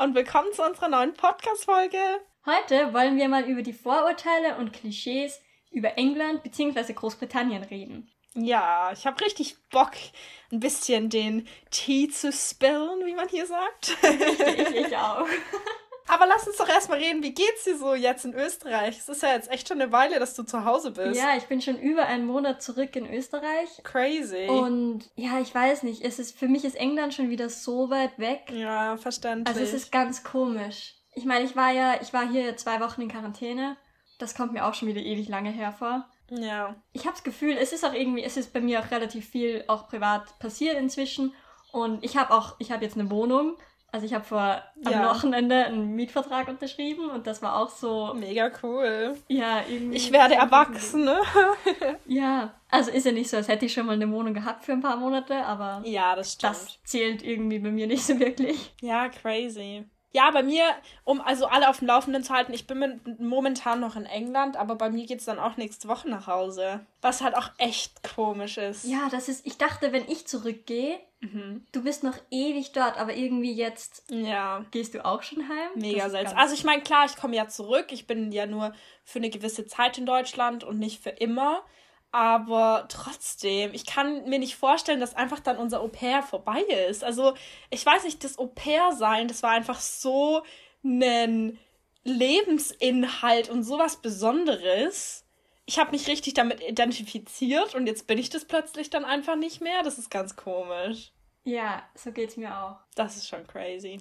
und willkommen zu unserer neuen Podcast-Folge. Heute wollen wir mal über die Vorurteile und Klischees über England bzw. Großbritannien reden. Ja, ich habe richtig Bock, ein bisschen den Tee zu spillen, wie man hier sagt. Ich, ich auch. Aber lass uns doch erstmal reden, wie geht's dir so jetzt in Österreich? Es ist ja jetzt echt schon eine Weile, dass du zu Hause bist. Ja, ich bin schon über einen Monat zurück in Österreich. Crazy. Und ja, ich weiß nicht, es ist, für mich ist England schon wieder so weit weg. Ja, verständlich. Also es ist ganz komisch. Ich meine, ich war ja, ich war hier zwei Wochen in Quarantäne. Das kommt mir auch schon wieder ewig lange hervor. Ja. Ich habe das Gefühl, es ist auch irgendwie, es ist bei mir auch relativ viel auch privat passiert inzwischen. Und ich habe auch, ich habe jetzt eine Wohnung. Also ich habe vor am Ja. Wochenende einen Mietvertrag unterschrieben und das war auch so, Mega cool. ja, irgendwie. Ich werde erwachsen, ne? Ja, also ist ja nicht so, als hätte ich schon mal eine Wohnung gehabt für ein paar Monate, aber Ja, das stimmt. das zählt irgendwie bei mir nicht so wirklich. Ja, crazy. Ja, bei mir, um also alle auf dem Laufenden zu halten, ich bin momentan noch in England, aber bei mir geht's dann auch nächste Woche nach Hause. Was halt auch echt komisch ist. Ja, das ist, ich dachte, wenn ich zurückgehe, Mhm. du bist noch ewig dort, aber irgendwie jetzt Ja. gehst du auch schon heim. Mega seltsam. Also ich meine, klar, ich komme ja zurück. Ich bin ja nur für eine gewisse Zeit in Deutschland und nicht für immer. Aber trotzdem, ich kann mir nicht vorstellen, dass einfach dann unser Au-pair vorbei ist. Also ich weiß nicht, das Au-pair-Sein, das war einfach so ein Lebensinhalt und sowas Besonderes. Ich habe mich richtig damit identifiziert und jetzt bin ich das plötzlich dann einfach nicht mehr. Das ist ganz komisch. Ja, so geht's mir auch. Das ist schon crazy.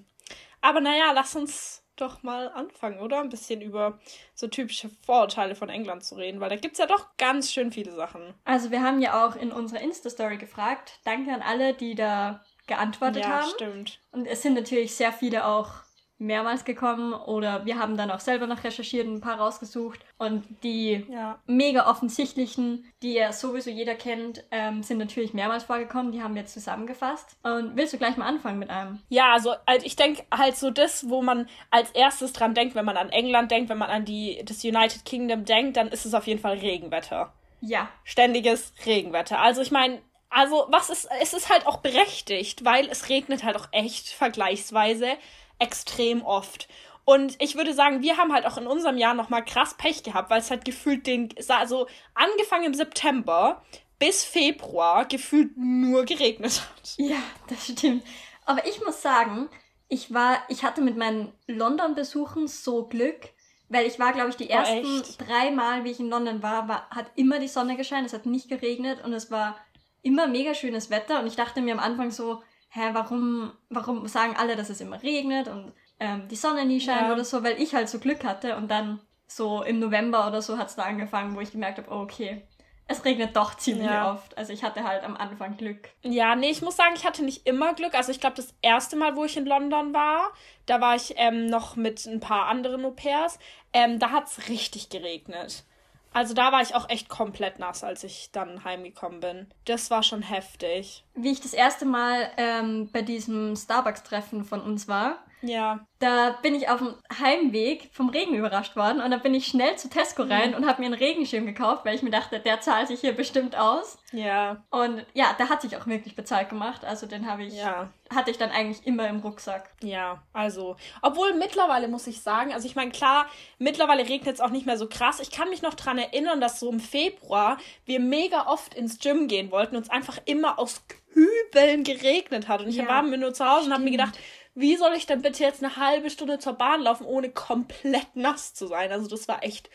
Aber naja, lass uns doch mal anfangen, oder? Ein bisschen über so typische Vorurteile von England zu reden, weil da gibt's ja doch ganz schön viele Sachen. Also wir haben ja auch in unserer Insta-Story gefragt. Danke an alle, die da geantwortet ja, haben. stimmt. Und es sind natürlich sehr viele auch mehrmals gekommen oder wir haben dann auch selber noch recherchiert und ein paar rausgesucht. Und die Ja. mega offensichtlichen, die ja sowieso jeder kennt, ähm, sind natürlich mehrmals vorgekommen. Die haben wir jetzt zusammengefasst. Und willst du gleich mal anfangen mit einem? Ja, also halt, ich denke halt so das, wo man als erstes dran denkt, wenn man an England denkt, wenn man an die, das United Kingdom denkt, dann ist es auf jeden Fall Regenwetter. Ja. ständiges Regenwetter. Also ich meine, also was ist, es ist halt auch berechtigt, weil es regnet halt auch echt vergleichsweise extrem oft. Und ich würde sagen, wir haben halt auch in unserem Jahr nochmal krass Pech gehabt, weil es halt gefühlt den, also angefangen im September bis Februar gefühlt nur geregnet hat. Ja, das stimmt. Aber ich muss sagen, ich war, ich hatte mit meinen London-Besuchen so Glück, weil ich war, glaube ich, die ersten echt? drei Mal, wie ich in London war, war, hat immer die Sonne gescheint, es hat nicht geregnet und es war immer mega schönes Wetter und ich dachte mir am Anfang so, hä, warum, warum sagen alle, dass es immer regnet und ähm, die Sonne nie scheint Ja. oder so, weil ich halt so Glück hatte und dann so im November oder so hat es da angefangen, wo ich gemerkt habe, oh, okay, es regnet doch ziemlich Ja. oft. Also ich hatte halt am Anfang Glück. Ja, nee, ich muss sagen, ich hatte nicht immer Glück. Also ich glaube, das erste Mal, wo ich in London war, da war ich ähm, noch mit ein paar anderen Au-pairs, ähm, da hat's richtig geregnet. Also da war ich auch echt komplett nass, als ich dann heimgekommen bin. Das war schon heftig. wie ich das erste Mal ähm, bei diesem Starbucks-Treffen von uns war, Ja. da bin ich auf dem Heimweg vom Regen überrascht worden und da bin ich schnell zu Tesco Mhm. rein und habe mir einen Regenschirm gekauft, weil ich mir dachte, der zahlt sich hier bestimmt aus. Ja. Und ja, der hat sich auch wirklich bezahlt gemacht. Also den habe ich, Ja. hatte ich dann eigentlich immer im Rucksack. Ja, also, obwohl mittlerweile muss ich sagen, also ich meine, klar, mittlerweile regnet es auch nicht mehr so krass. Ich kann mich noch dran erinnern, dass so im Februar wir mega oft ins Gym gehen wollten und es einfach immer aus Kübeln geregnet hat. Und ich Ja, war mir nur zu Hause und habe mir stimmt. gedacht, wie soll ich denn bitte jetzt eine halbe Stunde zur Bahn laufen, ohne komplett nass zu sein? Also das war echt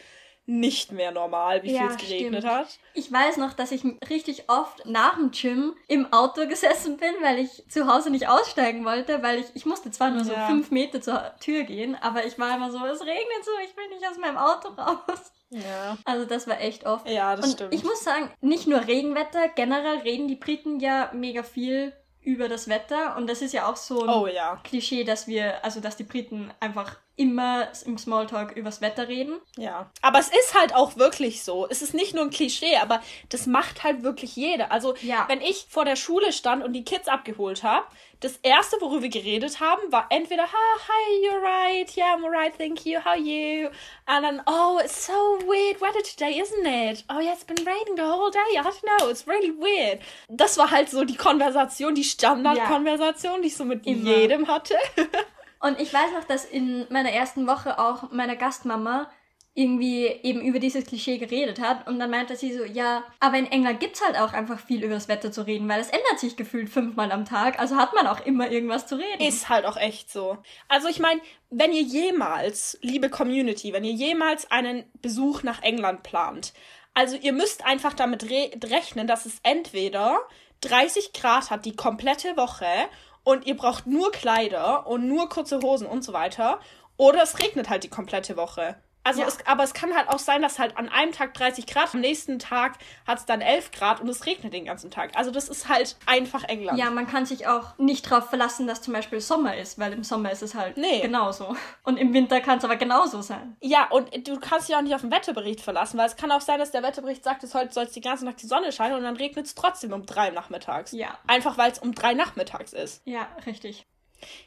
nicht mehr normal, wie Ja, viel es geregnet stimmt. hat. Ich weiß noch, dass ich richtig oft nach dem Gym im Auto gesessen bin, weil ich zu Hause nicht aussteigen wollte, weil ich, ich musste zwar nur so Ja. fünf Meter zur Tür gehen, aber ich war immer so, es regnet so, ich will nicht aus meinem Auto raus. Ja. Also das war echt oft. Ja, das Und stimmt. ich muss sagen, nicht nur Regenwetter, generell reden die Briten ja mega viel über das Wetter und das ist ja auch so ein oh ja. Klischee, dass wir, also dass die Briten einfach immer im Smalltalk übers Wetter reden. Ja, aber es ist halt auch wirklich so. Es ist nicht nur ein Klischee, aber das macht halt wirklich jeder. Also, Ja. wenn ich vor der Schule stand und die Kids abgeholt habe, das erste, worüber wir geredet haben, war entweder, ah, hi, you're right, yeah, I'm alright, thank you, how are you? Und dann, oh, it's so weird weather today, isn't it? Oh, yeah, it's been raining the whole day, I don't know, it's really weird. Das war halt so die Konversation, die Standardkonversation, die ich so mit Immer. jedem hatte. Und ich weiß noch, dass in meiner ersten Woche auch meine Gastmama irgendwie eben über dieses Klischee geredet hat und dann meinte sie so, ja, aber in England gibt's halt auch einfach viel über das Wetter zu reden, weil es ändert sich gefühlt fünfmal am Tag, also hat man auch immer irgendwas zu reden. Ist halt auch echt so. Also ich meine, wenn ihr jemals, liebe Community, wenn ihr jemals einen Besuch nach England plant, also ihr müsst einfach damit re rechnen, dass es entweder 30 Grad hat die komplette Woche und ihr braucht nur Kleider und nur kurze Hosen und so weiter, oder es regnet halt die komplette Woche. Also ja. es, aber es kann halt auch sein, dass halt an einem Tag 30 Grad, am nächsten Tag hat es dann 11 Grad und es regnet den ganzen Tag. Also das ist halt einfach England. Ja, man kann sich auch nicht darauf verlassen, dass zum Beispiel Sommer ist, weil im Sommer ist es halt nee. genauso. Und im Winter kann es aber genauso sein. Ja, und du kannst dich auch nicht auf den Wetterbericht verlassen, weil es kann auch sein, dass der Wetterbericht sagt, es heute soll die ganze Nacht die Sonne scheinen und dann regnet es trotzdem um drei nachmittags. Ja. Einfach weil es um drei nachmittags ist. Ja, richtig.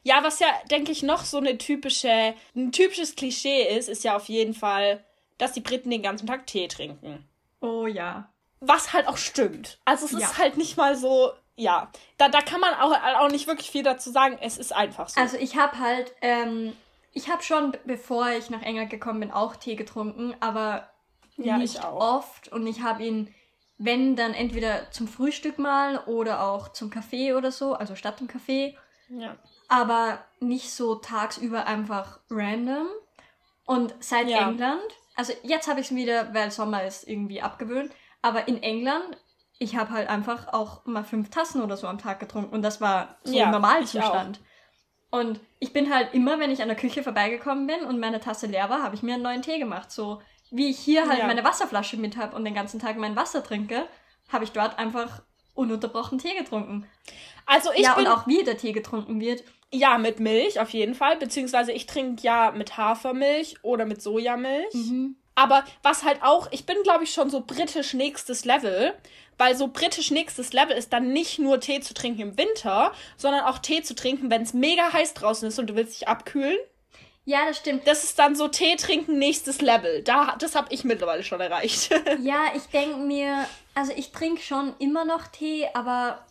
Ja, was ja, denke ich, noch so eine typische, ein typisches Klischee ist, ist ja auf jeden Fall, dass die Briten den ganzen Tag Tee trinken. Oh ja. Was halt auch stimmt. Also es ja. ist halt nicht mal so, ja. Da, da kann man auch, auch nicht wirklich viel dazu sagen. Es ist einfach so. Also ich habe halt, ähm, ich habe schon, bevor ich nach England gekommen bin, auch Tee getrunken, aber ja, nicht oft. Und ich habe ihn, wenn, dann entweder zum Frühstück mal oder auch zum Kaffee oder so, also statt dem Kaffee. Ja aber nicht so tagsüber einfach random. Und seit ja. England, also jetzt habe ich es wieder, weil Sommer ist, irgendwie abgewöhnt, aber in England, ich habe halt einfach auch mal fünf Tassen oder so am Tag getrunken und das war so ja, ein Normalzustand. Und ich bin halt immer, wenn ich an der Küche vorbeigekommen bin und meine Tasse leer war, habe ich mir einen neuen Tee gemacht. So wie ich hier halt ja. meine Wasserflasche mit habe und den ganzen Tag mein Wasser trinke, habe ich dort einfach ununterbrochen Tee getrunken. Also ich ja, bin... und auch wie der Tee getrunken wird. Ja, mit Milch auf jeden Fall. Beziehungsweise ich trinke ja mit Hafermilch oder mit Sojamilch. Mhm. Aber was halt auch, ich bin glaube ich schon so britisch nächstes Level, weil so britisch nächstes Level ist dann nicht nur Tee zu trinken im Winter, sondern auch Tee zu trinken, wenn es mega heiß draußen ist und du willst dich abkühlen. Ja, das stimmt. Das ist dann so Tee trinken nächstes Level. Da, das habe ich mittlerweile schon erreicht. ja, ich denke mir, also ich trinke schon immer noch Tee, aber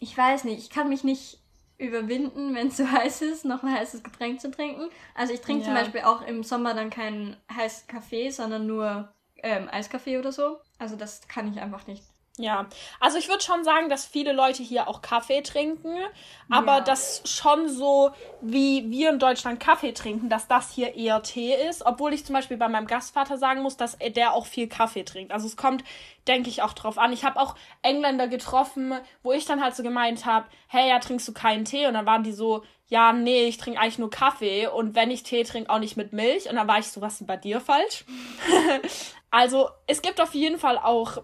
ich weiß nicht, ich kann mich nicht überwinden, wenn es so heiß ist, noch ein heißes Getränk zu trinken. Also ich trinke ja. zum Beispiel auch im Sommer dann keinen heißen Kaffee, sondern nur ähm, Eiskaffee oder so. Also das kann ich einfach nicht. Ja, also ich würde schon sagen, dass viele Leute hier auch Kaffee trinken, aber ja. das schon so, wie wir in Deutschland Kaffee trinken, dass das hier eher Tee ist, obwohl ich zum Beispiel bei meinem Gastvater sagen muss, dass der auch viel Kaffee trinkt. Also es kommt, denke ich, auch drauf an. Ich habe auch Engländer getroffen, wo ich dann halt so gemeint habe, hey, ja, trinkst du keinen Tee? Und dann waren die so, ja, nee, ich trinke eigentlich nur Kaffee und wenn ich Tee trinke, auch nicht mit Milch. Und dann war ich so, was ist bei dir falsch? also es gibt auf jeden Fall auch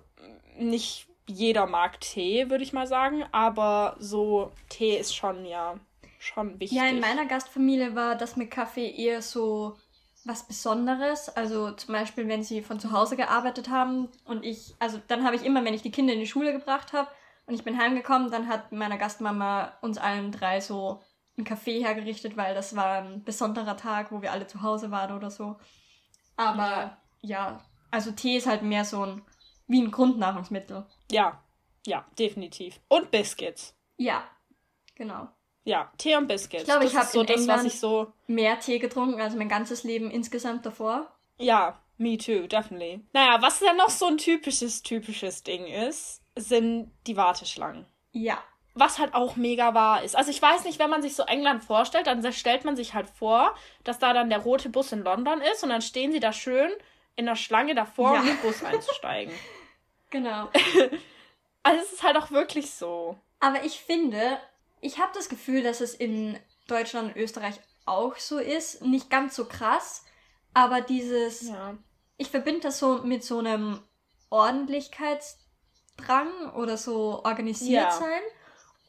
nicht jeder mag Tee, würde ich mal sagen, aber so Tee ist schon ja schon wichtig. Ja, in meiner Gastfamilie war das mit Kaffee eher so was Besonderes. Also zum Beispiel, wenn sie von zu Hause gearbeitet haben und ich, also dann habe ich immer, wenn ich die Kinder in die Schule gebracht habe und ich bin heimgekommen, dann hat meine Gastmama uns allen drei so einen Kaffee hergerichtet, weil das war ein besonderer Tag, wo wir alle zu Hause waren oder so. Aber ja, ja also Tee ist halt mehr so ein wie ein Grundnahrungsmittel. Ja, ja, definitiv. Und Biscuits. Ja, genau. Ja, Tee und Biscuits. Ich glaube, ich habe so das, England was ich so mehr Tee getrunken als mein ganzes Leben insgesamt davor. Ja, me too, definitely. Naja, was ja noch so ein typisches, typisches Ding ist, sind die Warteschlangen. Ja. Was halt auch mega wahr ist. Also ich weiß nicht, wenn man sich so England vorstellt, dann stellt man sich halt vor, dass da dann der rote Bus in London ist und dann stehen sie da schön in der Schlange davor, ja. um in den Bus einzusteigen. Genau. also es ist halt auch wirklich so. Aber ich finde, ich habe das Gefühl, dass es in Deutschland und Österreich auch so ist. Nicht ganz so krass, aber dieses. Ja. Ich verbinde das so mit so einem Ordentlichkeitsdrang oder so organisiert ja. sein.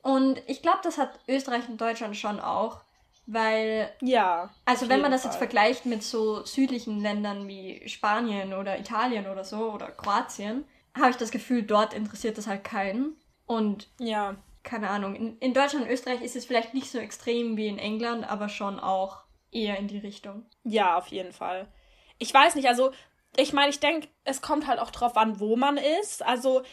Und ich glaube, das hat Österreich und Deutschland schon auch. Weil. Ja. Also, wenn man das Fall. jetzt vergleicht mit so südlichen Ländern wie Spanien oder Italien oder so oder Kroatien, habe ich das Gefühl, dort interessiert das halt keinen. Und ja. keine Ahnung, in, in Deutschland und Österreich ist es vielleicht nicht so extrem wie in England, aber schon auch eher in die Richtung. Ja, auf jeden Fall. Ich weiß nicht, also ich meine, ich denke, es kommt halt auch drauf an, wo man ist. Also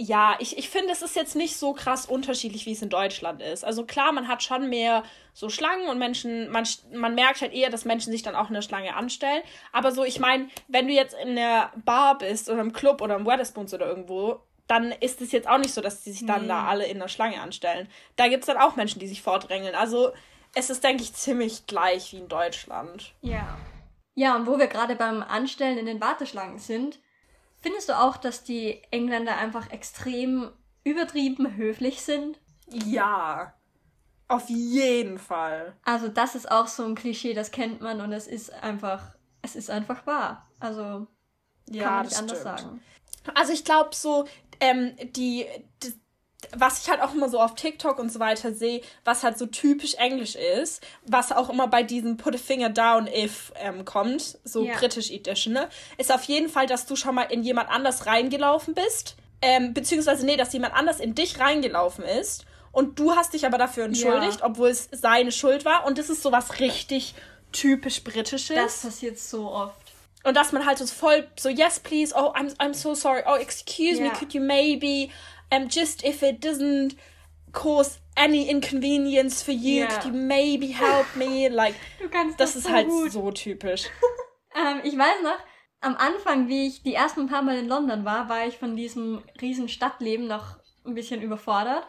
ja, ich, ich finde, es ist jetzt nicht so krass unterschiedlich, wie es in Deutschland ist. Also klar, man hat schon mehr so Schlangen und Menschen, man, man merkt halt eher, dass Menschen sich dann auch in der Schlange anstellen. Aber so, ich meine, wenn du jetzt in der Bar bist oder im Club oder im Weatherspoons oder irgendwo, dann ist es jetzt auch nicht so, dass die sich dann nee. da alle in der Schlange anstellen. Da gibt es dann auch Menschen, die sich vordrängeln. Also es ist, denke ich, ziemlich gleich wie in Deutschland. Ja. Ja, und wo wir gerade beim Anstellen in den Warteschlangen sind, findest du auch, dass die Engländer einfach extrem übertrieben höflich sind? Ja. Auf jeden Fall. Also das ist auch so ein Klischee, das kennt man und es ist einfach, es ist einfach wahr. Also ja, kann man nicht anders stimmt. sagen. Also ich glaube so, ähm, die, die, was ich halt auch immer so auf TikTok und so weiter sehe, was halt so typisch Englisch ist, was auch immer bei diesem Put a Finger Down If ähm, kommt, so yeah. British Edition, ne, ist auf jeden Fall, dass du schon mal in jemand anders reingelaufen bist, ähm, beziehungsweise nee, dass jemand anders in dich reingelaufen ist und du hast dich aber dafür entschuldigt, ja. obwohl es seine Schuld war und das ist so was richtig typisch Britisches. Das passiert so oft. Und dass man halt so voll so, yes, please, oh, I'm, I'm so sorry, oh, excuse yeah. me, could you maybe um, just if it doesn't cause any inconvenience for you, yeah. could you maybe help me? Like, das, das ist so halt gut. so typisch. ähm, ich weiß noch, am Anfang, wie ich die ersten paar Mal in London war, war ich von diesem riesen Stadtleben noch ein bisschen überfordert.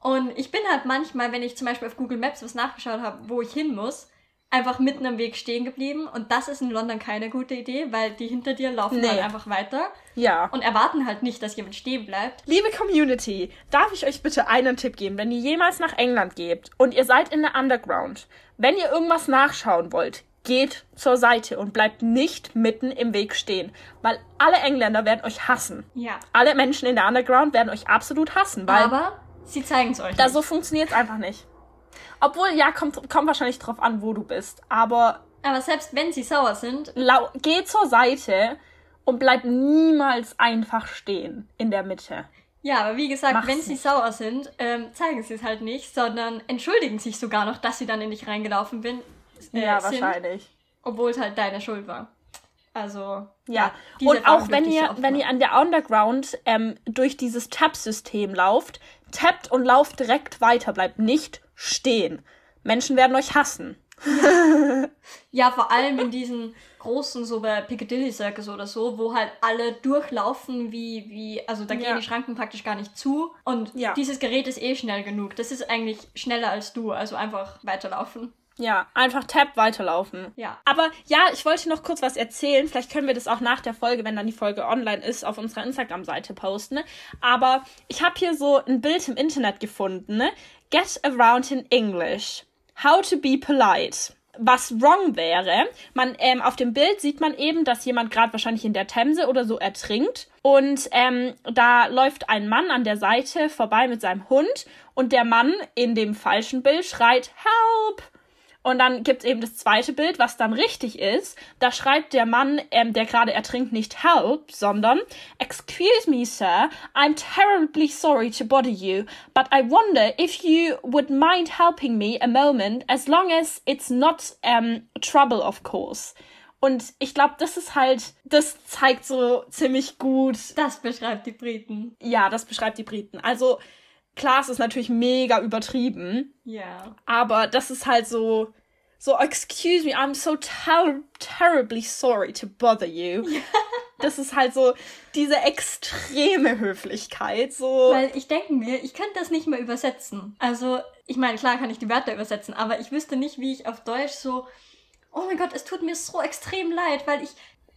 Und ich bin halt manchmal, wenn ich zum Beispiel auf Google Maps was nachgeschaut habe, wo ich hin muss, einfach mitten am Weg stehen geblieben. Und das ist in London keine gute Idee, weil die hinter dir laufen nee. halt einfach weiter. Ja. Und erwarten halt nicht, dass jemand stehen bleibt. Liebe Community, darf ich euch bitte einen Tipp geben? Wenn ihr jemals nach England geht und ihr seid in der Underground, wenn ihr irgendwas nachschauen wollt, geht zur Seite und bleibt nicht mitten im Weg stehen, weil alle Engländer werden euch hassen. Ja. Alle Menschen in der Underground werden euch absolut hassen, weil. Aber sie zeigen es euch. Da so funktioniert es einfach nicht. Obwohl, ja, kommt, kommt wahrscheinlich drauf an, wo du bist. Aber. Aber selbst wenn sie sauer sind. Geh zur Seite und bleib niemals einfach stehen in der Mitte. Ja, aber wie gesagt, Mach's wenn sie nicht. sauer sind, ähm, zeigen sie es halt nicht, sondern entschuldigen sich sogar noch, dass sie dann in dich reingelaufen bin, äh, ja, sind, wahrscheinlich. Obwohl es halt deine Schuld war. Also. Ja, ja und auch wenn ihr, wenn ihr an der Underground ähm, durch dieses Tab-System lauft, tappt und lauft direkt weiter, bleibt nicht stehen. Menschen werden euch hassen. Ja. ja, vor allem in diesen großen, so bei Piccadilly Circus oder so, wo halt alle durchlaufen wie, wie, also da gehen ja. die Schranken praktisch gar nicht zu. Und ja. dieses Gerät ist eh schnell genug. Das ist eigentlich schneller als du, also einfach weiterlaufen. Ja, einfach Tab weiterlaufen. Ja. Aber ja, ich wollte noch kurz was erzählen. Vielleicht können wir das auch nach der Folge, wenn dann die Folge online ist, auf unserer Instagram-Seite posten. Aber ich habe hier so ein Bild im Internet gefunden. Ne? Get around in English. How to be polite. Was wrong wäre, man ähm, auf dem Bild sieht man eben, dass jemand gerade wahrscheinlich in der Themse oder so ertrinkt und ähm, da läuft ein Mann an der Seite vorbei mit seinem Hund und der Mann in dem falschen Bild schreit Help und dann gibt's eben das zweite Bild, was dann richtig ist. Da schreibt der Mann, ähm, der gerade ertrinkt, nicht help, sondern Excuse me, sir, I'm terribly sorry to bother you, but I wonder if you would mind helping me a moment, as long as it's not um, trouble, of course. Und ich glaube, das ist halt, das zeigt so ziemlich gut. Das beschreibt die Briten. Ja, das beschreibt die Briten. Also, klar, es ist natürlich mega übertrieben. Ja. Aber das ist halt so, so, excuse me, I'm so ter terribly sorry to bother you. Ja. Das ist halt so diese extreme Höflichkeit, so. Weil ich denke mir, ich könnte das nicht mehr übersetzen. Also, ich meine, klar kann ich die Wörter übersetzen, aber ich wüsste nicht, wie ich auf Deutsch so, oh mein Gott, es tut mir so extrem leid, weil ich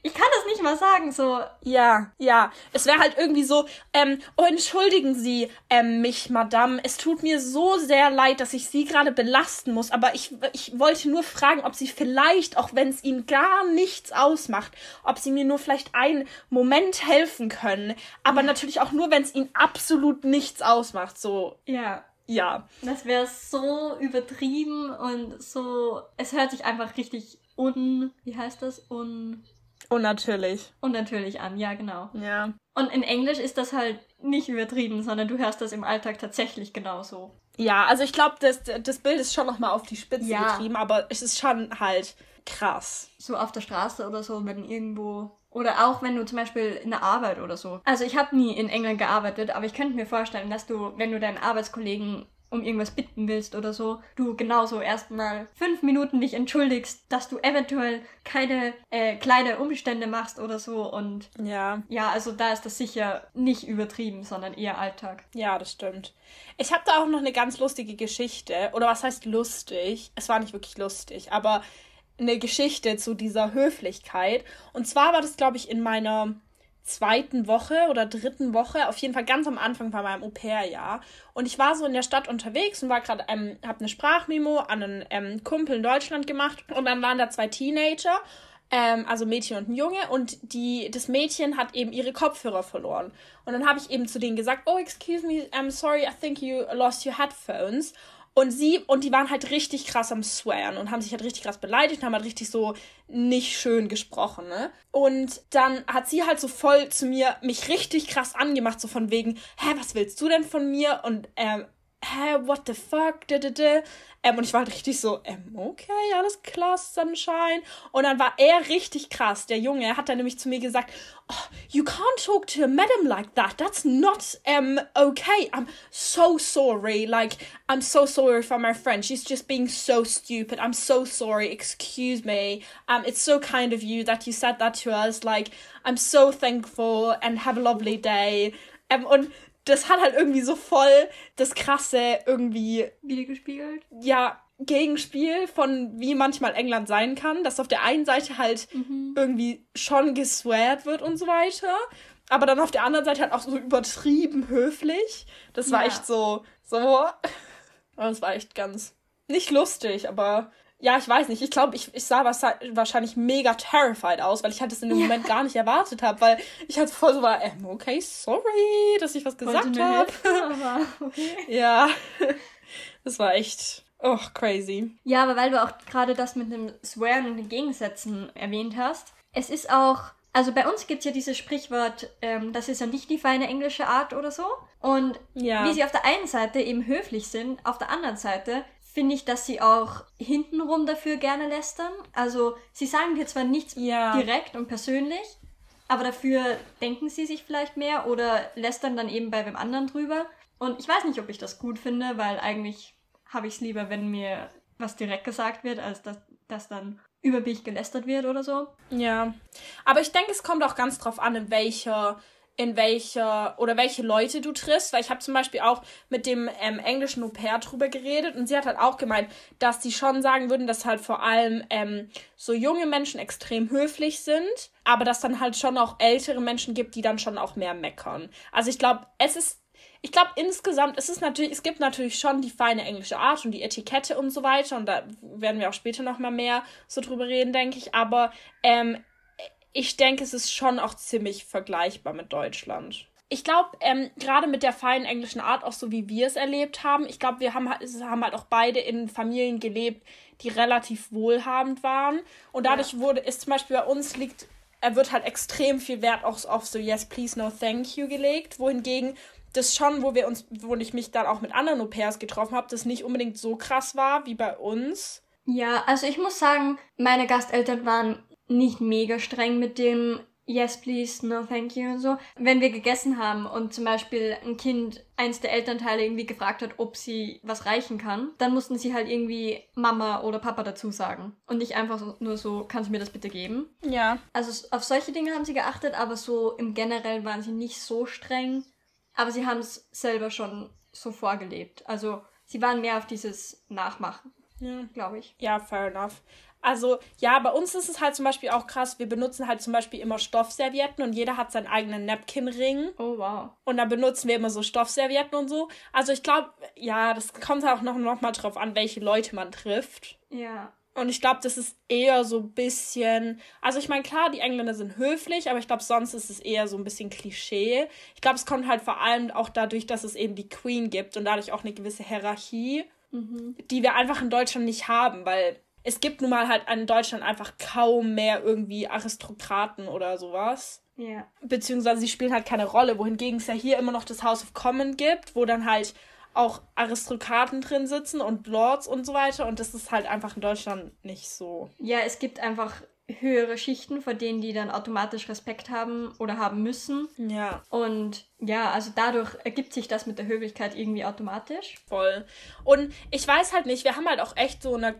ich kann das nicht mal sagen, so. Ja, ja. Es wäre halt irgendwie so, ähm, oh, entschuldigen Sie ähm, mich, Madame. Es tut mir so sehr leid, dass ich Sie gerade belasten muss. Aber ich, ich wollte nur fragen, ob Sie vielleicht, auch wenn es Ihnen gar nichts ausmacht, ob Sie mir nur vielleicht einen Moment helfen können. Aber ja. natürlich auch nur, wenn es Ihnen absolut nichts ausmacht, so. Ja. Ja. Das wäre so übertrieben und so. Es hört sich einfach richtig un. Wie heißt das? Un Unnatürlich. Unnatürlich an, ja, genau. Ja. Und in Englisch ist das halt nicht übertrieben, sondern du hörst das im Alltag tatsächlich genauso. Ja, also ich glaube, das, das Bild ist schon nochmal auf die Spitze ja. getrieben, aber es ist schon halt krass. So auf der Straße oder so, wenn irgendwo Oder auch wenn du zum Beispiel in der Arbeit oder so. Also ich habe nie in England gearbeitet, aber ich könnte mir vorstellen, dass du, wenn du deinen Arbeitskollegen um irgendwas bitten willst oder so, du genauso erstmal fünf Minuten dich entschuldigst, dass du eventuell keine äh, kleine Umstände machst oder so und ja. Ja, also da ist das sicher nicht übertrieben, sondern eher Alltag. Ja, das stimmt. Ich habe da auch noch eine ganz lustige Geschichte. Oder was heißt lustig? Es war nicht wirklich lustig, aber eine Geschichte zu dieser Höflichkeit. Und zwar war das, glaube ich, in meiner zweiten Woche oder dritten Woche, auf jeden Fall ganz am Anfang bei meinem Au-pair-Jahr. Und ich war so in der Stadt unterwegs und war gerade, ähm, habe eine Sprachmemo an einen ähm, Kumpel in Deutschland gemacht. Und dann waren da zwei Teenager, ähm, also Mädchen und ein Junge. Und die, das Mädchen hat eben ihre Kopfhörer verloren. Und dann habe ich eben zu denen gesagt, oh, excuse me, I'm sorry, I think you lost your headphones. Und sie, und die waren halt richtig krass am Swearen und haben sich halt richtig krass beleidigt und haben halt richtig so nicht schön gesprochen, ne? Und dann hat sie halt so voll zu mir mich richtig krass angemacht, so von wegen, hä, was willst du denn von mir? Und ähm, hä, what the fuck. Ähm, und ich war richtig so, ähm, okay, alles klar, Sunshine. Und dann war er richtig krass. Der Junge hat dann nämlich zu mir gesagt, oh, you can't talk to a madam like that. That's not um, okay. I'm so sorry. Like, I'm so sorry for my friend. She's just being so stupid. I'm so sorry. Excuse me. Um, it's so kind of you that you said that to us. Like, I'm so thankful and have a lovely day. Ähm, und das hat halt irgendwie so voll das Krasse irgendwie. Wiedergespiegelt? Ja, Gegenspiel von wie manchmal England sein kann, dass auf der einen Seite halt mhm. irgendwie schon gesweared wird und so weiter, aber dann auf der anderen Seite halt auch so übertrieben höflich. Das war ja. echt so, so. Das war echt ganz nicht lustig, aber ja, ich weiß nicht. Ich glaube, ich, ich sah wahrscheinlich mega terrified aus, weil ich halt das in dem ja. Moment gar nicht erwartet habe, weil ich halt voll so war, ähm, okay, sorry, dass ich was gesagt habe. Okay. ja, das war echt, oh, crazy. Ja, aber weil du auch gerade das mit dem Swearen und den Gegensätzen erwähnt hast, es ist auch, also bei uns gibt es ja dieses Sprichwort, ähm, das ist ja nicht die feine englische Art oder so. Und ja. wie sie auf der einen Seite eben höflich sind, auf der anderen Seite finde ich, dass sie auch hintenrum dafür gerne lästern. Also sie sagen dir zwar nichts ja. direkt und persönlich, aber dafür denken sie sich vielleicht mehr oder lästern dann eben bei wem anderen drüber. Und ich weiß nicht, ob ich das gut finde, weil eigentlich habe ich es lieber, wenn mir was direkt gesagt wird, als dass, dass dann über mich gelästert wird oder so. Ja, aber ich denke, es kommt auch ganz drauf an, in welcher in welcher oder welche Leute du triffst, weil ich habe zum Beispiel auch mit dem ähm, englischen Au pair drüber geredet und sie hat halt auch gemeint, dass sie schon sagen würden, dass halt vor allem ähm, so junge Menschen extrem höflich sind, aber dass dann halt schon auch ältere Menschen gibt, die dann schon auch mehr meckern. Also ich glaube, es ist ich glaube insgesamt, es ist natürlich, es gibt natürlich schon die feine englische Art und die Etikette und so weiter und da werden wir auch später noch mal mehr so drüber reden, denke ich. Aber ähm, ich denke, es ist schon auch ziemlich vergleichbar mit Deutschland. Ich glaube, ähm, gerade mit der feinen englischen Art, auch so wie wir es erlebt haben, ich glaube, wir haben, haben halt auch beide in Familien gelebt, die relativ wohlhabend waren. Und dadurch ja. wurde, ist zum Beispiel bei uns liegt, er wird halt extrem viel Wert auch auf so Yes, please, no, thank you gelegt. Wohingegen das schon, wo wir uns, wo ich mich dann auch mit anderen Au pairs getroffen habe, das nicht unbedingt so krass war wie bei uns. Ja, also ich muss sagen, meine Gasteltern waren nicht mega streng mit dem Yes, please, no, thank you und so. Wenn wir gegessen haben und zum Beispiel ein Kind eins der Elternteile irgendwie gefragt hat, ob sie was reichen kann, dann mussten sie halt irgendwie Mama oder Papa dazu sagen. Und nicht einfach nur so, kannst du mir das bitte geben? Ja. Also auf solche Dinge haben sie geachtet, aber so im Generell waren sie nicht so streng. Aber sie haben es selber schon so vorgelebt. Also sie waren mehr auf dieses Nachmachen. Ja. Glaube ich. Ja, fair enough. Also ja, bei uns ist es halt zum Beispiel auch krass, wir benutzen halt zum Beispiel immer Stoffservietten und jeder hat seinen eigenen Napkin-Ring. Oh wow. Und dann benutzen wir immer so Stoffservietten und so. Also ich glaube, ja, das kommt auch noch, noch mal drauf an, welche Leute man trifft. Ja. Und ich glaube, das ist eher so ein bisschen. Also, ich meine, klar, die Engländer sind höflich, aber ich glaube, sonst ist es eher so ein bisschen Klischee. Ich glaube, es kommt halt vor allem auch dadurch, dass es eben die Queen gibt und dadurch auch eine gewisse Hierarchie, mhm. die wir einfach in Deutschland nicht haben, weil es gibt nun mal halt in Deutschland einfach kaum mehr irgendwie Aristokraten oder sowas. Ja. Beziehungsweise sie spielen halt keine Rolle, wohingegen es ja hier immer noch das House of Commons gibt, wo dann halt auch Aristokraten drin sitzen und Lords und so weiter. Und das ist halt einfach in Deutschland nicht so. Ja, es gibt einfach höhere Schichten, vor denen die dann automatisch Respekt haben oder haben müssen. Ja. Und ja, also dadurch ergibt sich das mit der Höflichkeit irgendwie automatisch. Voll. Und ich weiß halt nicht, wir haben halt auch echt so eine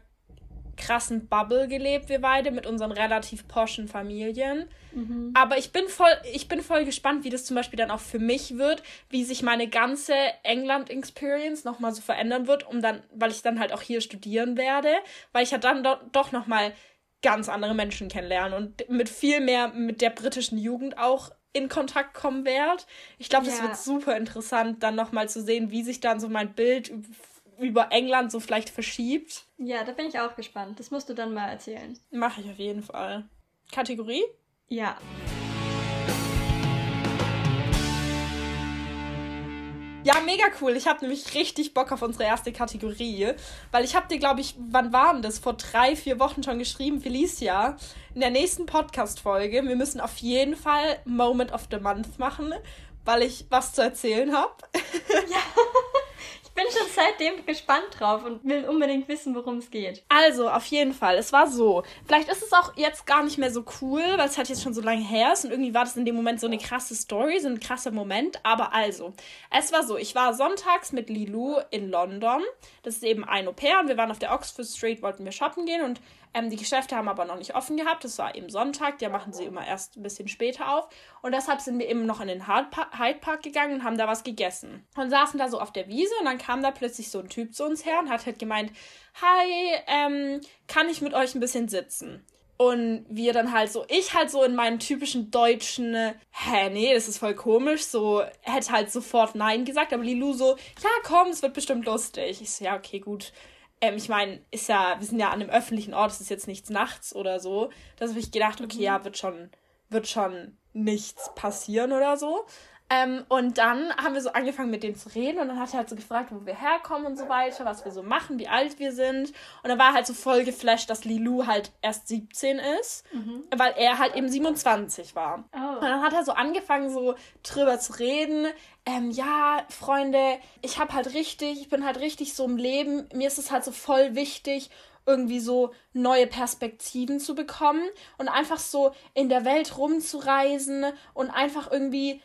krassen Bubble gelebt, wir beide, mit unseren relativ poschen Familien. Mhm. Aber ich bin voll, ich bin voll gespannt, wie das zum Beispiel dann auch für mich wird, wie sich meine ganze England-Experience nochmal so verändern wird, um dann, weil ich dann halt auch hier studieren werde, weil ich ja dann do doch nochmal ganz andere Menschen kennenlernen und mit viel mehr mit der britischen Jugend auch in Kontakt kommen werde. Ich glaube, das ja. wird super interessant, dann nochmal zu sehen, wie sich dann so mein Bild über England so vielleicht verschiebt. Ja, da bin ich auch gespannt. Das musst du dann mal erzählen. Mache ich auf jeden Fall. Kategorie? Ja. Ja, mega cool. Ich habe nämlich richtig Bock auf unsere erste Kategorie, weil ich habe dir, glaube ich, wann waren das? Vor drei, vier Wochen schon geschrieben, Felicia, in der nächsten Podcast-Folge, wir müssen auf jeden Fall Moment of the Month machen, weil ich was zu erzählen habe. Ja. bin schon seitdem gespannt drauf und will unbedingt wissen, worum es geht. Also, auf jeden Fall. Es war so. Vielleicht ist es auch jetzt gar nicht mehr so cool, weil es halt jetzt schon so lange her ist und irgendwie war das in dem Moment so eine krasse Story, so ein krasser Moment. Aber also, es war so. Ich war sonntags mit Lilou in London. Das ist eben ein Au pair und wir waren auf der Oxford Street, wollten wir shoppen gehen und ähm, die Geschäfte haben aber noch nicht offen gehabt. Es war eben Sonntag, da machen sie immer erst ein bisschen später auf. Und deshalb sind wir eben noch in den Hyde Park gegangen und haben da was gegessen. Und saßen da so auf der Wiese und dann kam da plötzlich so ein Typ zu uns her und hat halt gemeint, hi, ähm, kann ich mit euch ein bisschen sitzen? Und wir dann halt so, ich halt so in meinen typischen deutschen, hä, nee, das ist voll komisch, so, hätte halt sofort Nein gesagt, aber Lilou so, ja, komm, es wird bestimmt lustig. Ich so, ja, okay, gut. Ähm, ich meine, ist ja, wir sind ja an einem öffentlichen Ort, es ist jetzt nichts nachts oder so. Da habe ich gedacht, okay, mhm. ja, wird schon, wird schon nichts passieren oder so. Ähm, und dann haben wir so angefangen mit dem zu reden und dann hat er halt so gefragt, wo wir herkommen und so weiter, was wir so machen, wie alt wir sind. Und dann war er halt so voll geflasht, dass Lilou halt erst 17 ist, mhm. weil er halt eben 27 war. Oh. Und dann hat er so angefangen, so drüber zu reden. Ähm, ja, Freunde, ich hab halt richtig, ich bin halt richtig so im Leben. Mir ist es halt so voll wichtig, irgendwie so neue Perspektiven zu bekommen und einfach so in der Welt rumzureisen und einfach irgendwie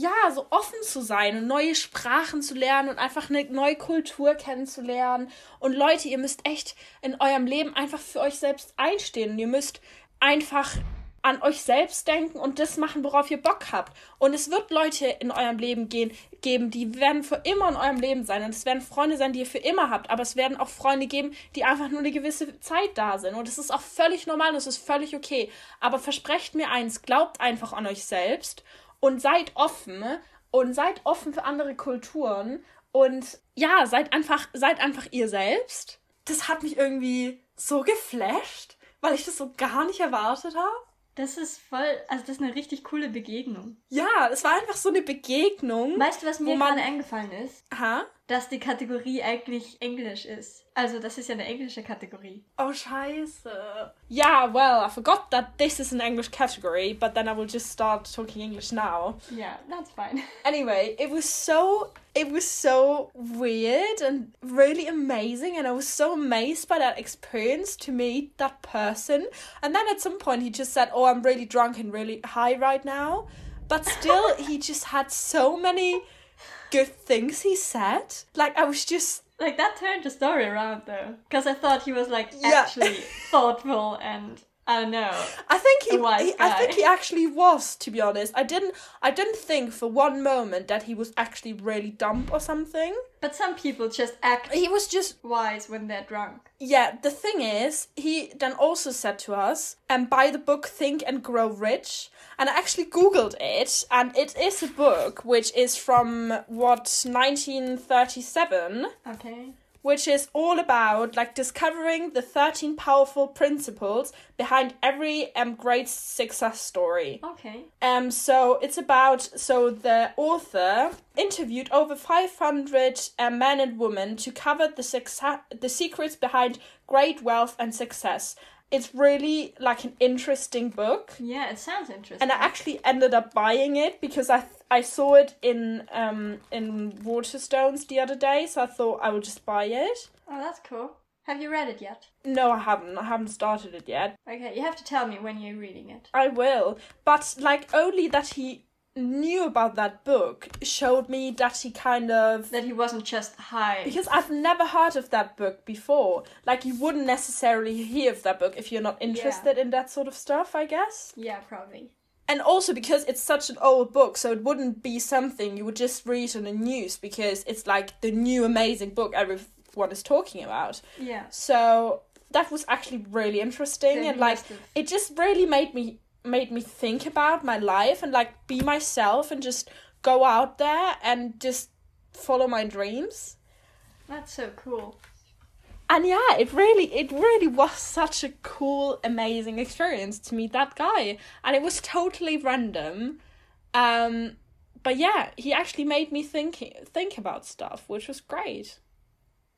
ja, so offen zu sein und neue Sprachen zu lernen und einfach eine neue Kultur kennenzulernen. Und Leute, ihr müsst echt in eurem Leben einfach für euch selbst einstehen. Und ihr müsst einfach an euch selbst denken und das machen, worauf ihr Bock habt. Und es wird Leute in eurem Leben gehen, geben, die werden für immer in eurem Leben sein. Und es werden Freunde sein, die ihr für immer habt. Aber es werden auch Freunde geben, die einfach nur eine gewisse Zeit da sind. Und es ist auch völlig normal und es ist völlig okay. Aber versprecht mir eins, glaubt einfach an euch selbst und seid offen und seid offen für andere Kulturen und ja, seid einfach, seid einfach ihr selbst. Das hat mich irgendwie so geflasht, weil ich das so gar nicht erwartet habe. Das ist voll, also das ist eine richtig coole Begegnung. Ja, es war einfach so eine Begegnung. Weißt du, was mir gerade eingefallen ist? Aha. Dass die Kategorie eigentlich Englisch ist. Also, das ist ja eine englische Kategorie. Oh, scheiße. Yeah, well, I forgot that this is an English category, but then I will just start talking English now. Yeah, that's fine. Anyway, it was so it was so weird and really amazing and I was so amazed by that experience to meet that person. And then at some point he just said, "Oh, I'm really drunk and really high right now." But still he just had so many good things he said. Like I was just like that turned the story around though, because I thought he was like actually thoughtful and I don't know. I think he, he I think he actually was, to be honest. I didn't I didn't think for one moment that he was actually really dumb or something. But some people just act He was just wise when they're drunk. Yeah, the thing is, he then also said to us, and um, buy the book Think and Grow Rich. And I actually googled it, and it is a book which is from what 1937. Okay which is all about like discovering the 13 powerful principles behind every um great success story. Okay. Um so it's about so the author interviewed over 500 um, men and women to cover the success the secrets behind great wealth and success it's really like an interesting book. Yeah, it sounds interesting. And I actually ended up buying it because I I saw it in um in Waterstones the other day, so I thought I would just buy it. Oh, that's cool. Have you read it yet? No, I haven't. I haven't started it yet. Okay, you have to tell me when you're reading it. I will. But like only that he knew about that book showed me that he kind of That he wasn't just high. because I've never heard of that book before. Like you wouldn't necessarily hear of that book if you're not interested in that sort of stuff, I guess. yeah, probably. And also because it's such an old book, so it wouldn't be something you would just read on the news because it's like the new amazing book everyone is talking about. Yeah. So that was actually really interesting and like it just really made me made me think about my life and like be myself and just go out there and just follow my dreams. That's so cool. And yeah, it really it really was such a cool, amazing experience to meet that guy. And it was totally random. Um but yeah, he actually made me think think about stuff, which was great.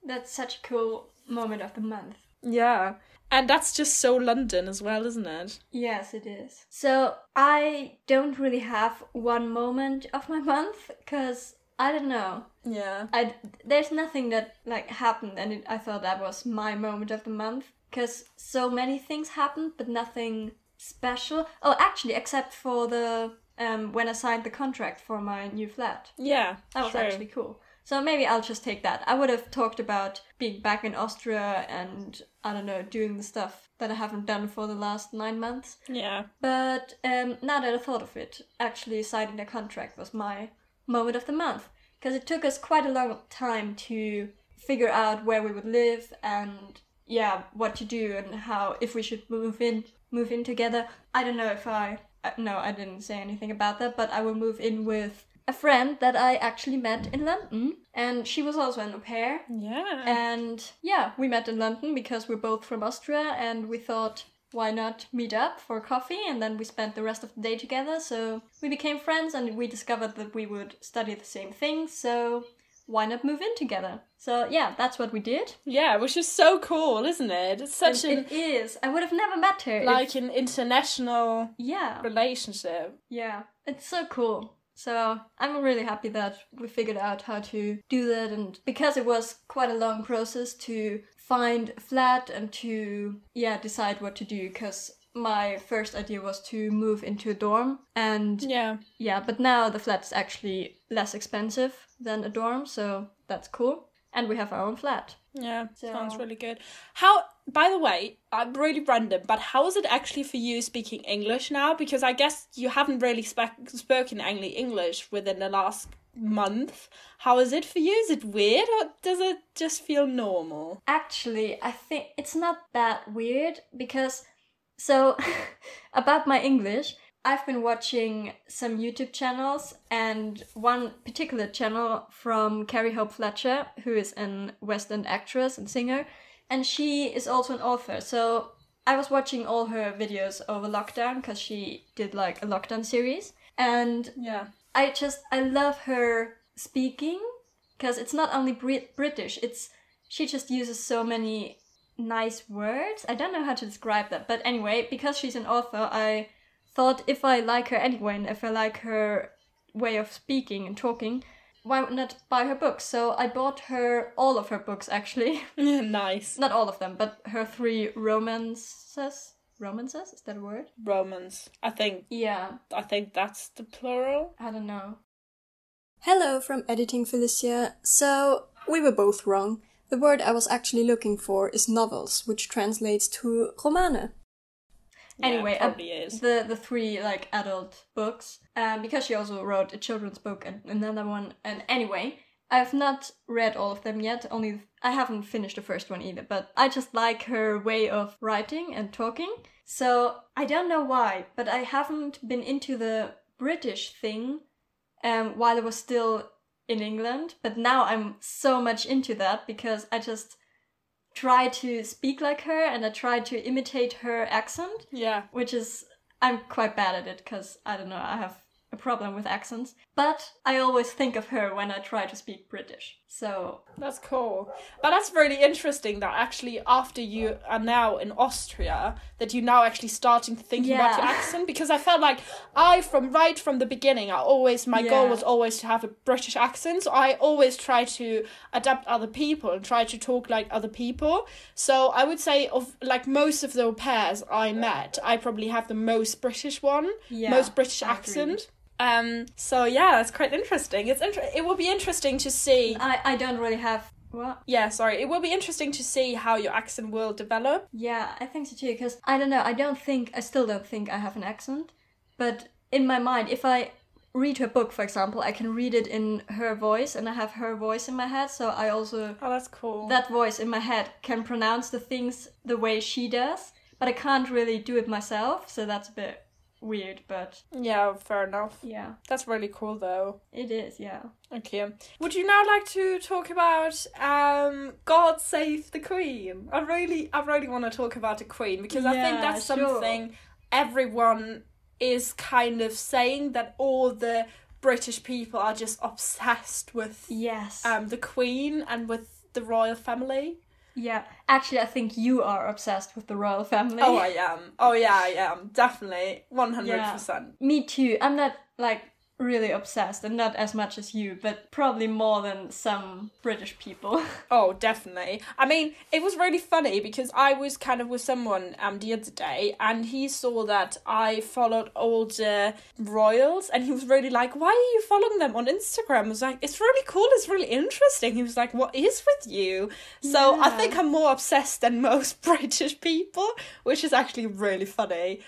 That's such a cool moment of the month. Yeah. And that's just so London as well, isn't it? Yes, it is. So I don't really have one moment of my month because I don't know. Yeah. I there's nothing that like happened, and it, I thought that was my moment of the month because so many things happened, but nothing special. Oh, actually, except for the um when I signed the contract for my new flat. Yeah. That was true. actually cool. So maybe I'll just take that. I would have talked about being back in Austria and I don't know doing the stuff that I haven't done for the last nine months. Yeah. But um, now that I thought of it, actually signing the contract was my moment of the month because it took us quite a long time to figure out where we would live and yeah, what to do and how if we should move in move in together. I don't know if I uh, no, I didn't say anything about that, but I will move in with a friend that I actually met in London, and she was also an au pair. Yeah. And yeah, we met in London because we're both from Austria and we thought why not meet up for coffee and then we spent the rest of the day together. So we became friends and we discovered that we would study the same things. So why not move in together? So yeah, that's what we did. yeah, which is so cool, isn't it? It's such an it is. I would have never met her. if- like an international yeah. relationship. Yeah, it's so cool. So I'm really happy that we figured out how to do that, and because it was quite a long process to find a flat and to yeah decide what to do. Because my first idea was to move into a dorm, and Yeah. yeah, but now the flat is actually less expensive than a dorm, so that's cool. And we have our own flat. Yeah. Sounds really good. How by the way, I'm really random, but how is it actually for you speaking English now? Because I guess you haven't really spe- spoken any English within the last month. How is it for you? Is it weird or does it just feel normal? Actually, I think it's not that weird because so about my English, I've been watching some YouTube channels and one particular channel from Carrie Hope Fletcher, who is an West End actress and singer, and she is also an author. So I was watching all her videos over lockdown because she did like a lockdown series, and Yeah. I just I love her speaking because it's not only Brit- British. It's she just uses so many nice words. I don't know how to describe that, but anyway, because she's an author, I thought if I like her anyway, and if I like her way of speaking and talking, why not buy her books? So I bought her all of her books actually, nice. not all of them, but her three romances. Romances is that a word? Romans. I think Yeah, I think that's the plural. I don't know. Hello from Editing Felicia. So, we were both wrong. The word I was actually looking for is novels, which translates to romane. Anyway, yeah, uh, probably is. the the three like adult books um because she also wrote a children's book and another one and anyway i've not read all of them yet only i haven't finished the first one either but i just like her way of writing and talking so i don't know why but i haven't been into the british thing um while i was still in england but now i'm so much into that because i just try to speak like her and i try to imitate her accent Yeah. which is I'm quite bad at it because I don't know I have a problem with accents, but I always think of her when I try to speak British. So That's cool. But that's really interesting that actually after you are now in Austria, that you're now actually starting to think about your accent because I felt like I from right from the beginning I always my goal was always to have a British accent. So I always try to adapt other people and try to talk like other people. So I would say of like most of the pairs I met, I probably have the most British one. Yeah, most British I agree. Um so yeah, it's quite interesting. It's inter- it will be interesting to see I, I don't really have what? yeah, sorry. It will be interesting to see how your accent will develop. Yeah, I think so too. Because I don't know. I don't think I still don't think I have an accent, but in my mind, if I read her book, for example, I can read it in her voice, and I have her voice in my head. So I also Oh, that's cool. that voice in my head can pronounce the things the way she does, but I can't really do it myself. So that's a bit weird. But yeah, fair enough. yeah, That's really cool, though. it is. Yeah. Okay. Would you now like to talk about um God Save the Queen? I really, I really want to talk about the Queen because I think Yeah, that's sure. something everyone is kind of saying that all the British people are just obsessed with Yes. um the Queen and with the royal family. Yeah. Actually, I think you are obsessed with the royal family. Oh, I am. Oh, yeah, I am. Definitely. 100%. Me too. I'm not like really obsessed and not as much as you, but probably more than some British people. Oh, definitely. I mean, it was really funny because I was kind of with someone um the other day and he saw that I followed all the royals and he was really like, Why are you following them on Instagram? I was like, It's really cool, it's really interesting. He was like, What is with you? So I think I'm more obsessed than most British people, which is actually really funny.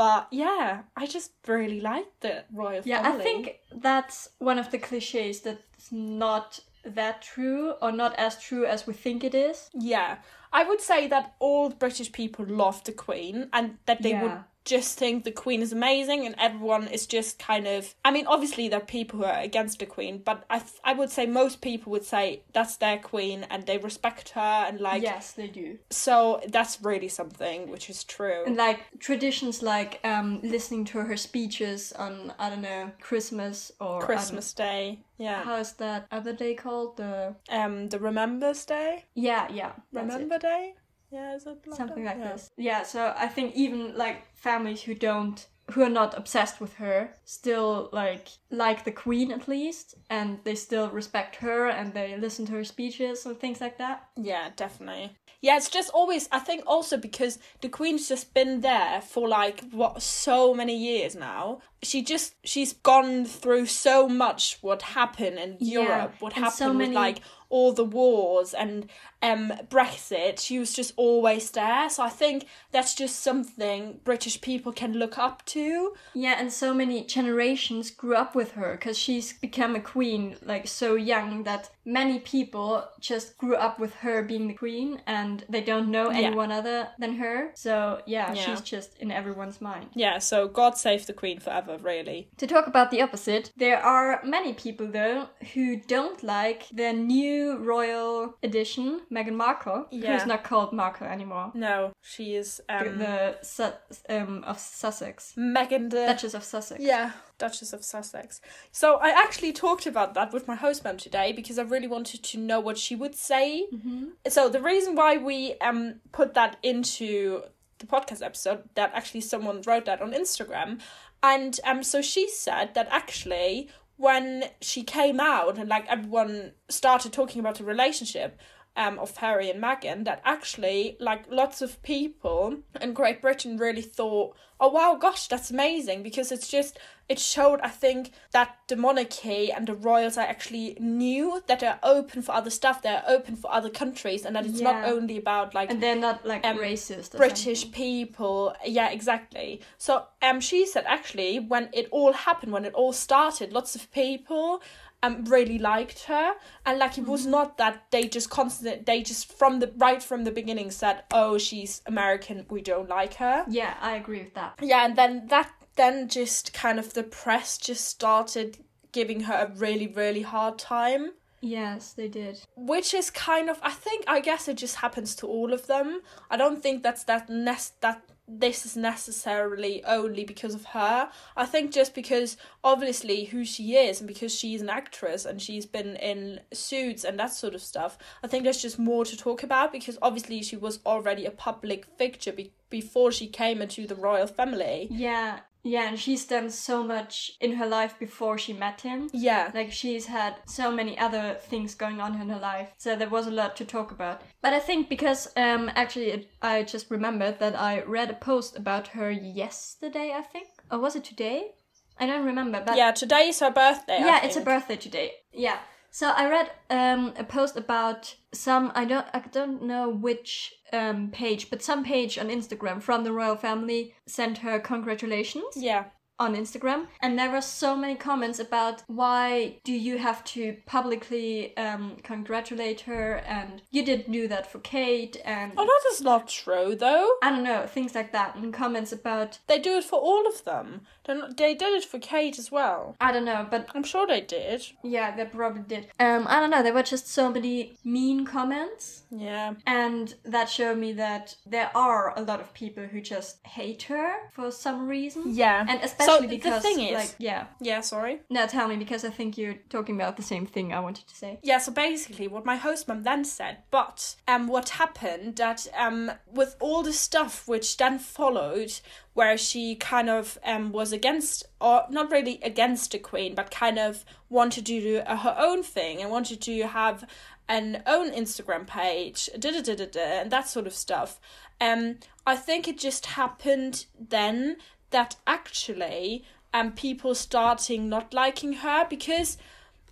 But yeah, I just really like the royal yeah, family. I think that's one of the cliches that's not that true or not as true as we think it is. Yeah, I would say that all British people love the Queen and that they would Yeah. Just think the Queen is amazing and everyone is just kind of. I mean, obviously, there are people who are against the Queen, but I, th- I would say most people would say that's their Queen and they respect her and like. yes, they do. So that's really something which is true. And like traditions like um listening to her speeches on I don't know, Christmas or Christmas Day, yeah. How is that other day called? The Um, the Remembers Day, yeah, yeah. Remember Day. Yeah, is it something like Yeah. this. Yeah, so I think even like families who don't who are not obsessed with her still like like the queen at least and they still respect her and they listen to her speeches and things like that. Yeah, definitely. Yeah, it's just always. I think also because the Queen's just been there for like what so many years now. She just she's gone through so much. What happened in Yeah, Europe? What happened so with like all the wars and um Brexit? She was just always there. So I think that's just something British people can look up to. Yeah, and so many generations grew up with her because she's become a queen like so young that many people just grew up with her being the queen and they don't know Yeah. anyone other than her. So yeah, Yeah. she's just in everyone's mind. Yeah. So God save the Queen forever. Really. To talk about the opposite, there are many people though who don't like the new royal edition, Meghan Markle, Yeah. who's not called Markle anymore. No, she is um the Su- um, of Sussex, Megan the Duchess of Sussex. Yeah, Duchess of Sussex. So I actually talked about that with my hostmom today because I really wanted to know what she would say. Mm-hmm. So the reason why we um put that into the podcast episode that actually someone wrote that on Instagram, and um so she said that actually when she came out and like everyone started talking about the relationship um, of Harry and Meghan that actually like lots of people in Great Britain really thought, oh wow, gosh, that's amazing because it's just it showed I think that the monarchy and the royals are actually new that they're open for other stuff, they're open for other countries, and that it's not only about like And they're not like Um, racist. British something. people. Yeah, exactly. So um she said actually when it all happened, when it all started, lots of people um really liked her and like it Mm-hmm. was not that they just constant they just from the right from the beginning said, Oh, she's American, we don't like her. Yeah, I agree with that. Yeah, and then that then just kind of the press just started giving her a really, really hard time Yes, they did. which is kind of i think i guess it just happens to all of them i don't think that's that nest that this is necessarily only because of her. I think just because obviously who she is and because she's an actress and she's been in suits and that sort of stuff, I think there's just more to talk about because obviously she was already a public figure be- before she came into the royal family. Yeah, yeah, and she's done so much in her life before she met him. Yeah. Like she's had so many other things going on in her life, so there was a lot to talk about. But I think because um actually it, I just remembered that I read a post about her yesterday, I think, or was it today? I don't remember, but yeah, today is her birthday. Yeah, it's her birthday today. Yeah. So I read um, a post about some I don't I don't know which um, page, but some page on Instagram from the royal family sent her congratulations Yeah. On Instagram, and there were so many comments about why do you have to publicly um, congratulate her, and you didn't do that for Kate, and Oh, that is not true, though. I don't know things like that, and comments about They do it for all of them. Not, they did it for Kate as well. I don't know, but I'm sure they did. yeah, they probably did. Um, I don't know. There were just so many mean comments. Yeah. And that showed me that there are a lot of people who just hate her for some reason. Yeah. And especially the because, thing is- like, yeah. Yeah, sorry. Now tell me because I think you're talking about the same thing I wanted to say. Yeah, so basically what my host mum then said, but um what happened that um with all the stuff which then followed where she kind of um was against or not really against the queen but kind of wanted to do her own thing and wanted to have an own Instagram page, da da da da da, and that sort of stuff. Um, I think it just happened then that actually um people starting not liking her because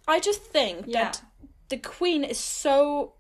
I just think Yeah. that the queen is so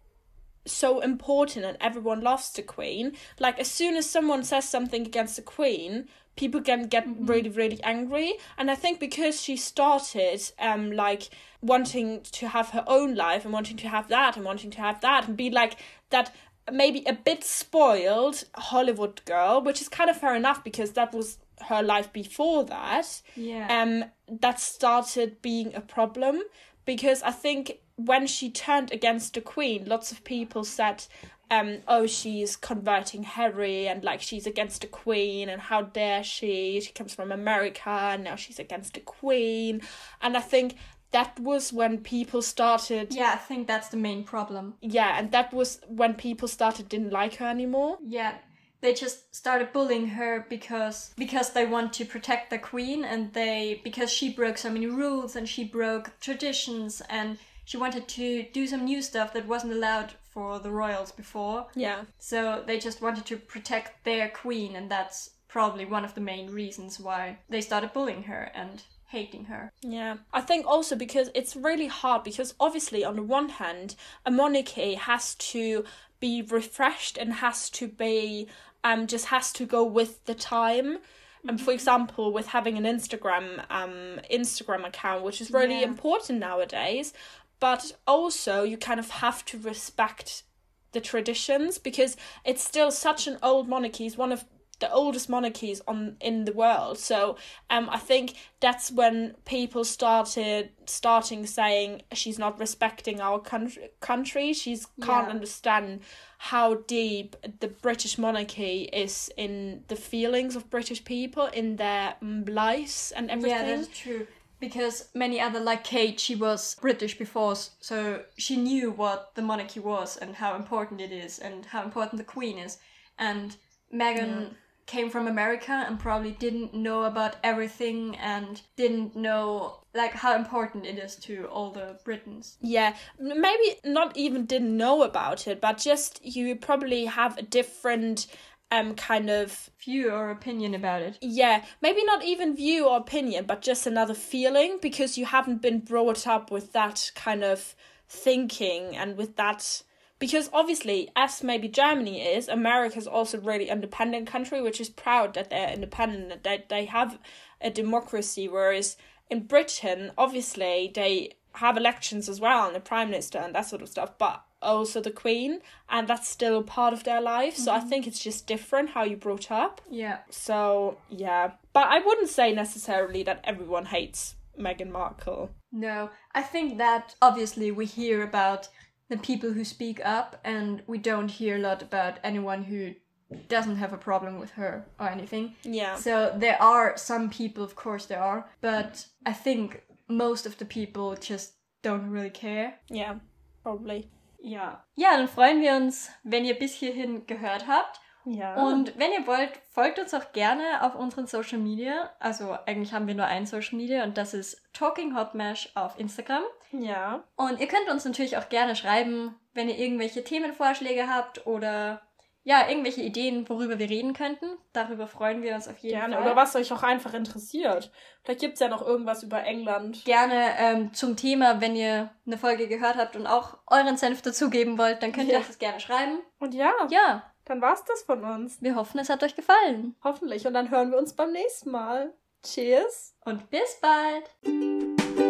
so important and everyone loves the queen. Like as soon as someone says something against the queen people can get really really angry. And i think because she started um like wanting to have her own life and wanting to have that and wanting to have that and be like that maybe a bit spoiled hollywood girl which is kind of fair enough because that was her life before that Yeah. um that started being a problem because I think when she turned against the queen, lots of people said, um, oh, she's converting Harry and like she's against the queen and how dare she? She comes from America and now she's against the queen. And I think that was when people started yeah, I think that's the main problem. yeah, and that was when people started didn't like her anymore. Yeah. They just started bullying her because because they want to protect the queen and they because she broke so many rules and she broke traditions and she wanted to do some new stuff that wasn't allowed for the royals before. Yeah. So they just wanted to protect their queen, and that's probably one of the main reasons why they started bullying her and hating her. Yeah. I think also because it's really hard because obviously on the one hand a monarchy has to be refreshed and has to be um just has to go with the time. And for example, with having an Instagram um Instagram account, which is really Yeah. important nowadays, but also you kind of have to respect the traditions because it's still such an old monarchy. It's one of the oldest monarchies on in the world. So um I think that's when people started starting saying she's not respecting our country country. She's can't Yeah. understand how deep the British monarchy is in the feelings of British people, in their lives and everything. Yeah, that's true. Because many other, like Kate, she was British before, so she knew what the monarchy was and how important it is and how important the Queen is. And Meghan came from America and probably didn't know about everything and didn't know like how important it is to all the Britons. Yeah, maybe not even didn't know about it, but just you probably have a different um kind of View or opinion about it. yeah, maybe not even view or opinion, but just another feeling because you haven't been brought up with that kind of thinking and with that because obviously as maybe Germany is, America's also a really independent country which is proud that they're independent that they, they have a democracy whereas in Britain obviously they have elections as well and the prime minister and that sort of stuff but also the queen and that's still part of their life so I mm-hmm. think it's just different how you brought up Yeah. so yeah, but I wouldn't say necessarily that everyone hates Meghan Markle. No, I think that obviously we hear about the people who speak up, and we don't hear a lot about anyone who doesn't have a problem with her or anything. Yeah. So there are some people, of course there are, but I think most of the people just don't really care. Yeah, probably. Ja. Ja, dann freuen wir uns, wenn ihr bis hierhin gehört habt. Ja. Und wenn ihr wollt, folgt uns auch gerne auf unseren Social Media. Also eigentlich haben wir nur ein Social Media und das ist Talking Hot Mash auf Instagram. Ja. Und ihr könnt uns natürlich auch gerne schreiben, wenn ihr irgendwelche Themenvorschläge habt oder ja, irgendwelche Ideen, worüber wir reden könnten. Darüber freuen wir uns auf jeden Gerne. Fall. Oder was euch auch einfach interessiert. Vielleicht gibt's ja noch irgendwas über England. Gerne ähm, zum Thema, wenn ihr eine Folge gehört habt und auch euren Senf dazugeben wollt, dann könnt ihr Ja. uns das gerne schreiben. Und ja, Ja, dann war's das von uns. wir hoffen, es hat euch gefallen. Hoffentlich. Und dann hören wir uns beim nächsten Mal. Cheers. Und bis bald!